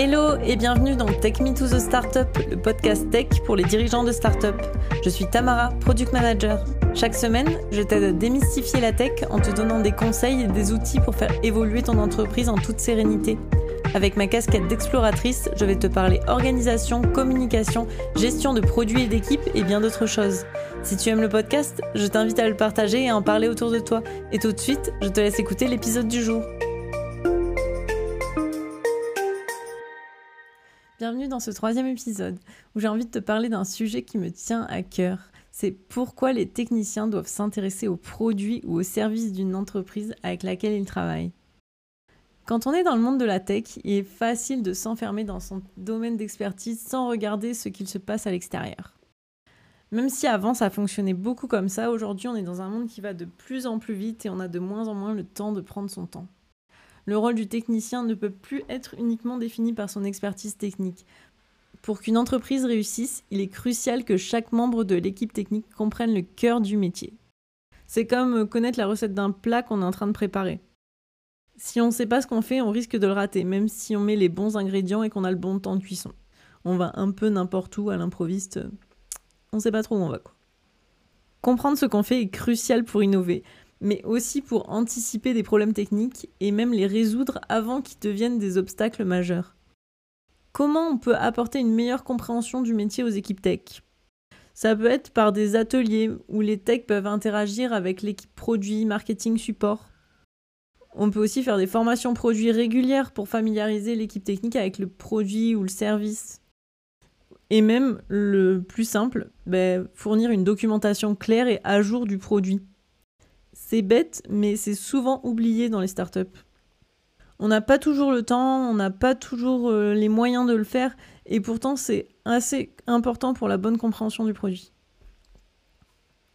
Hello et bienvenue dans Tech Me to the Startup, le podcast tech pour les dirigeants de startup. Je suis Tamara, product manager. Chaque semaine, je t'aide à démystifier la tech en te donnant des conseils et des outils pour faire évoluer ton entreprise en toute sérénité. Avec ma casquette d'exploratrice, je vais te parler organisation, communication, gestion de produits et d'équipes et bien d'autres choses. Si tu aimes le podcast, je t'invite à le partager et à en parler autour de toi. Et tout de suite, je te laisse écouter l'épisode du jour. Dans ce troisième épisode où j'ai envie de te parler d'un sujet qui me tient à cœur. C'est pourquoi les techniciens doivent s'intéresser aux produits ou aux services d'une entreprise avec laquelle ils travaillent. Quand on est dans le monde de la tech, il est facile de s'enfermer dans son domaine d'expertise sans regarder ce qu'il se passe à l'extérieur. Même si avant ça fonctionnait beaucoup comme ça, aujourd'hui on est dans un monde qui va de plus en plus vite et on a de moins en moins le temps de prendre son temps. Le rôle du technicien ne peut plus être uniquement défini par son expertise technique. Pour qu'une entreprise réussisse, il est crucial que chaque membre de l'équipe technique comprenne le cœur du métier. C'est comme connaître la recette d'un plat qu'on est en train de préparer. Si on ne sait pas ce qu'on fait, on risque de le rater, même si on met les bons ingrédients et qu'on a le bon temps de cuisson. On va un peu n'importe où à l'improviste, on ne sait pas trop où on va. Comprendre ce qu'on fait est crucial pour innover, mais aussi pour anticiper des problèmes techniques et même les résoudre avant qu'ils deviennent des obstacles majeurs. Comment on peut apporter une meilleure compréhension du métier aux équipes tech? Ça peut être par des ateliers où les techs peuvent interagir avec l'équipe produit, marketing, support. On peut aussi faire des formations produits régulières pour familiariser l'équipe technique avec le produit ou le service. Et même, le plus simple, ben, fournir une documentation claire et à jour du produit. C'est bête, mais c'est souvent oublié dans les startups. On n'a pas toujours le temps, on n'a pas toujours euh, les moyens de le faire, et pourtant c'est assez important pour la bonne compréhension du produit.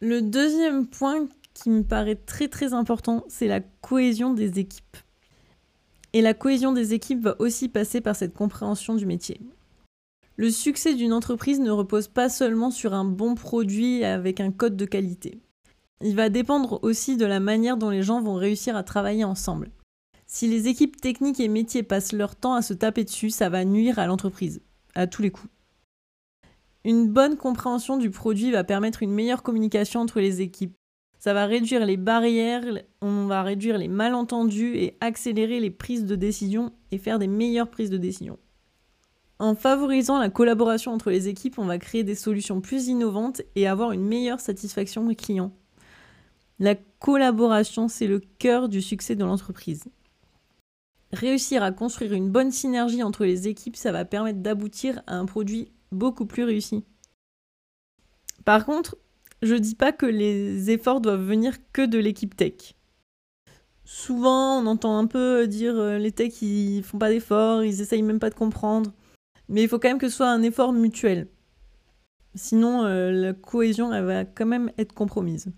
Le deuxième point qui me paraît très très important, c'est la cohésion des équipes. Et la cohésion des équipes va aussi passer par cette compréhension du métier. Le succès d'une entreprise ne repose pas seulement sur un bon produit avec un code de qualité. Il va dépendre aussi de la manière dont les gens vont réussir à travailler ensemble. Si les équipes techniques et métiers passent leur temps à se taper dessus, ça va nuire à l'entreprise, à tous les coups. Une bonne compréhension du produit va permettre une meilleure communication entre les équipes. Ça va réduire les barrières, on va réduire les malentendus et accélérer les prises de décision et faire des meilleures prises de décision. En favorisant la collaboration entre les équipes, on va créer des solutions plus innovantes et avoir une meilleure satisfaction des clients. La collaboration, c'est le cœur du succès de l'entreprise. Réussir à construire une bonne synergie entre les équipes, ça va permettre d'aboutir à un produit beaucoup plus réussi. Par contre, je dis pas que les efforts doivent venir que de l'équipe tech. Souvent, on entend un peu dire euh, les techs ils font pas d'efforts, ils essayent même pas de comprendre. Mais il faut quand même que ce soit un effort mutuel. Sinon, euh, la cohésion elle va quand même être compromise.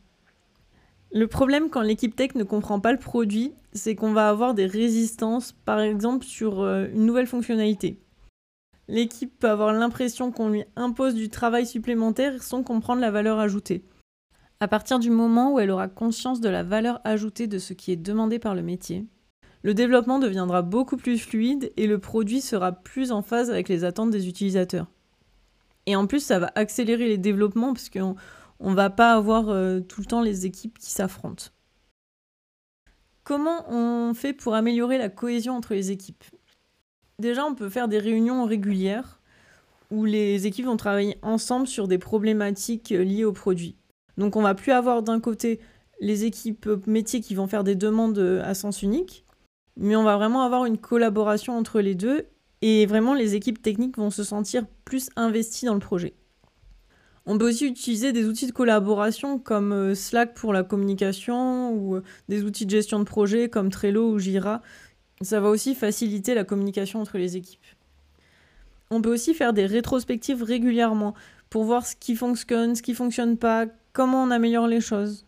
Le problème quand l'équipe tech ne comprend pas le produit, c'est qu'on va avoir des résistances, par exemple sur euh, une nouvelle fonctionnalité. L'équipe peut avoir l'impression qu'on lui impose du travail supplémentaire sans comprendre la valeur ajoutée. À partir du moment où elle aura conscience de la valeur ajoutée de ce qui est demandé par le métier, le développement deviendra beaucoup plus fluide et le produit sera plus en phase avec les attentes des utilisateurs. Et en plus, ça va accélérer les développements parce on va pas avoir euh, tout le temps les équipes qui s'affrontent. Comment on fait pour améliorer la cohésion entre les équipes? Déjà, on peut faire des réunions régulières où les équipes vont travailler ensemble sur des problématiques euh, liées au produit. Donc on va plus avoir d'un côté les équipes métiers qui vont faire des demandes euh, à sens unique, mais on va vraiment avoir une collaboration entre les deux et vraiment les équipes techniques vont se sentir plus investies dans le projet. On peut aussi utiliser des outils de collaboration comme euh, Slack pour la communication ou euh, des outils de gestion de projet comme Trello ou Jira. Ça va aussi faciliter la communication entre les équipes. On peut aussi faire des rétrospectives régulièrement pour voir ce qui fonctionne, ce qui fonctionne pas, comment on améliore les choses.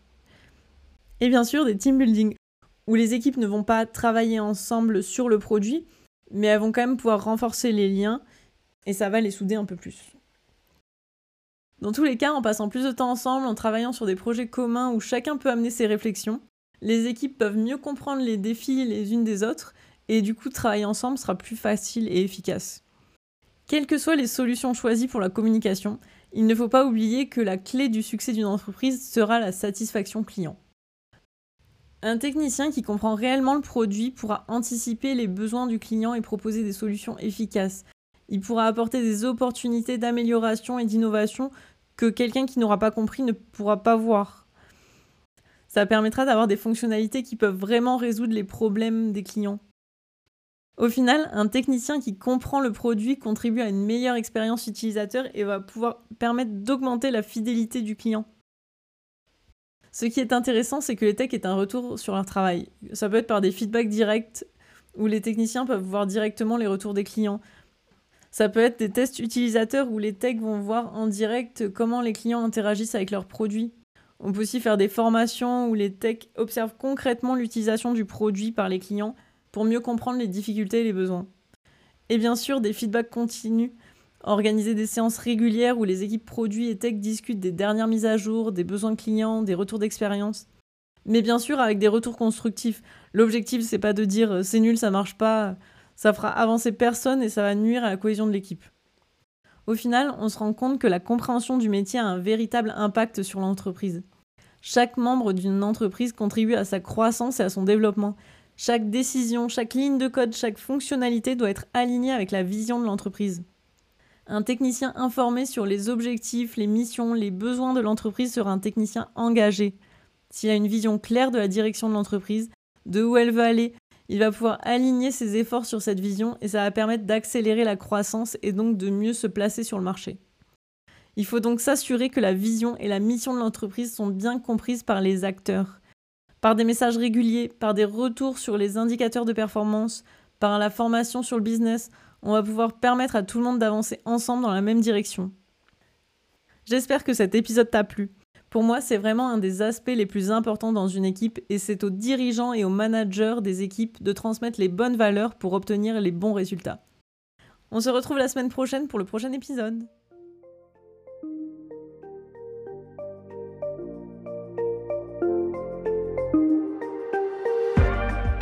Et bien sûr, des team building où les équipes ne vont pas travailler ensemble sur le produit, mais elles vont quand même pouvoir renforcer les liens et ça va les souder un peu plus. Dans tous les cas, en passant plus de temps ensemble, en travaillant sur des projets communs où chacun peut amener ses réflexions, les équipes peuvent mieux comprendre les défis les unes des autres et du coup travailler ensemble sera plus facile et efficace. Quelles que soient les solutions choisies pour la communication, il ne faut pas oublier que la clé du succès d'une entreprise sera la satisfaction client. Un technicien qui comprend réellement le produit pourra anticiper les besoins du client et proposer des solutions efficaces. Il pourra apporter des opportunités d'amélioration et d'innovation que quelqu'un qui n'aura pas compris ne pourra pas voir. Ça permettra d'avoir des fonctionnalités qui peuvent vraiment résoudre les problèmes des clients. Au final, un technicien qui comprend le produit contribue à une meilleure expérience utilisateur et va pouvoir permettre d'augmenter la fidélité du client. Ce qui est intéressant, c'est que les techs aient un retour sur leur travail. Ça peut être par des feedbacks directs où les techniciens peuvent voir directement les retours des clients. Ça peut être des tests utilisateurs où les techs vont voir en direct comment les clients interagissent avec leurs produits. On peut aussi faire des formations où les techs observent concrètement l'utilisation du produit par les clients pour mieux comprendre les difficultés et les besoins. Et bien sûr, des feedbacks continus, organiser des séances régulières où les équipes produits et tech discutent des dernières mises à jour, des besoins clients, des retours d'expérience. Mais bien sûr, avec des retours constructifs. L'objectif, c'est pas de dire euh, c'est nul, ça marche pas, ça fera avancer personne et ça va nuire à la cohésion de l'équipe. Au final, on se rend compte que la compréhension du métier a un véritable impact sur l'entreprise. Chaque membre d'une entreprise contribue à sa croissance et à son développement. Chaque décision, chaque ligne de code, chaque fonctionnalité doit être alignée avec la vision de l'entreprise. Un technicien informé sur les objectifs, les missions, les besoins de l'entreprise sera un technicien engagé. S'il a une vision claire de la direction de l'entreprise, de où elle veut aller, il va pouvoir aligner ses efforts sur cette vision et ça va permettre d'accélérer la croissance et donc de mieux se placer sur le marché. Il faut donc s'assurer que la vision et la mission de l'entreprise sont bien comprises par les acteurs par des messages réguliers, par des retours sur les indicateurs de performance, par la formation sur le business, on va pouvoir permettre à tout le monde d'avancer ensemble dans la même direction. J'espère que cet épisode t'a plu. Pour moi, c'est vraiment un des aspects les plus importants dans une équipe et c'est aux dirigeants et aux managers des équipes de transmettre les bonnes valeurs pour obtenir les bons résultats. On se retrouve la semaine prochaine pour le prochain épisode.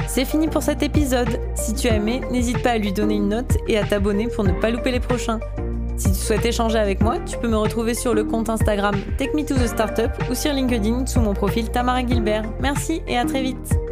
C'est fini pour cet épisode. Si tu as aimé, n'hésite pas à lui donner une note et à t'abonner pour ne pas louper les prochains. Si tu souhaites échanger avec moi, tu peux me retrouver sur le compte Instagram Take Me to the Startup ou sur LinkedIn sous mon profil Tamara Gilbert. Merci et à très vite.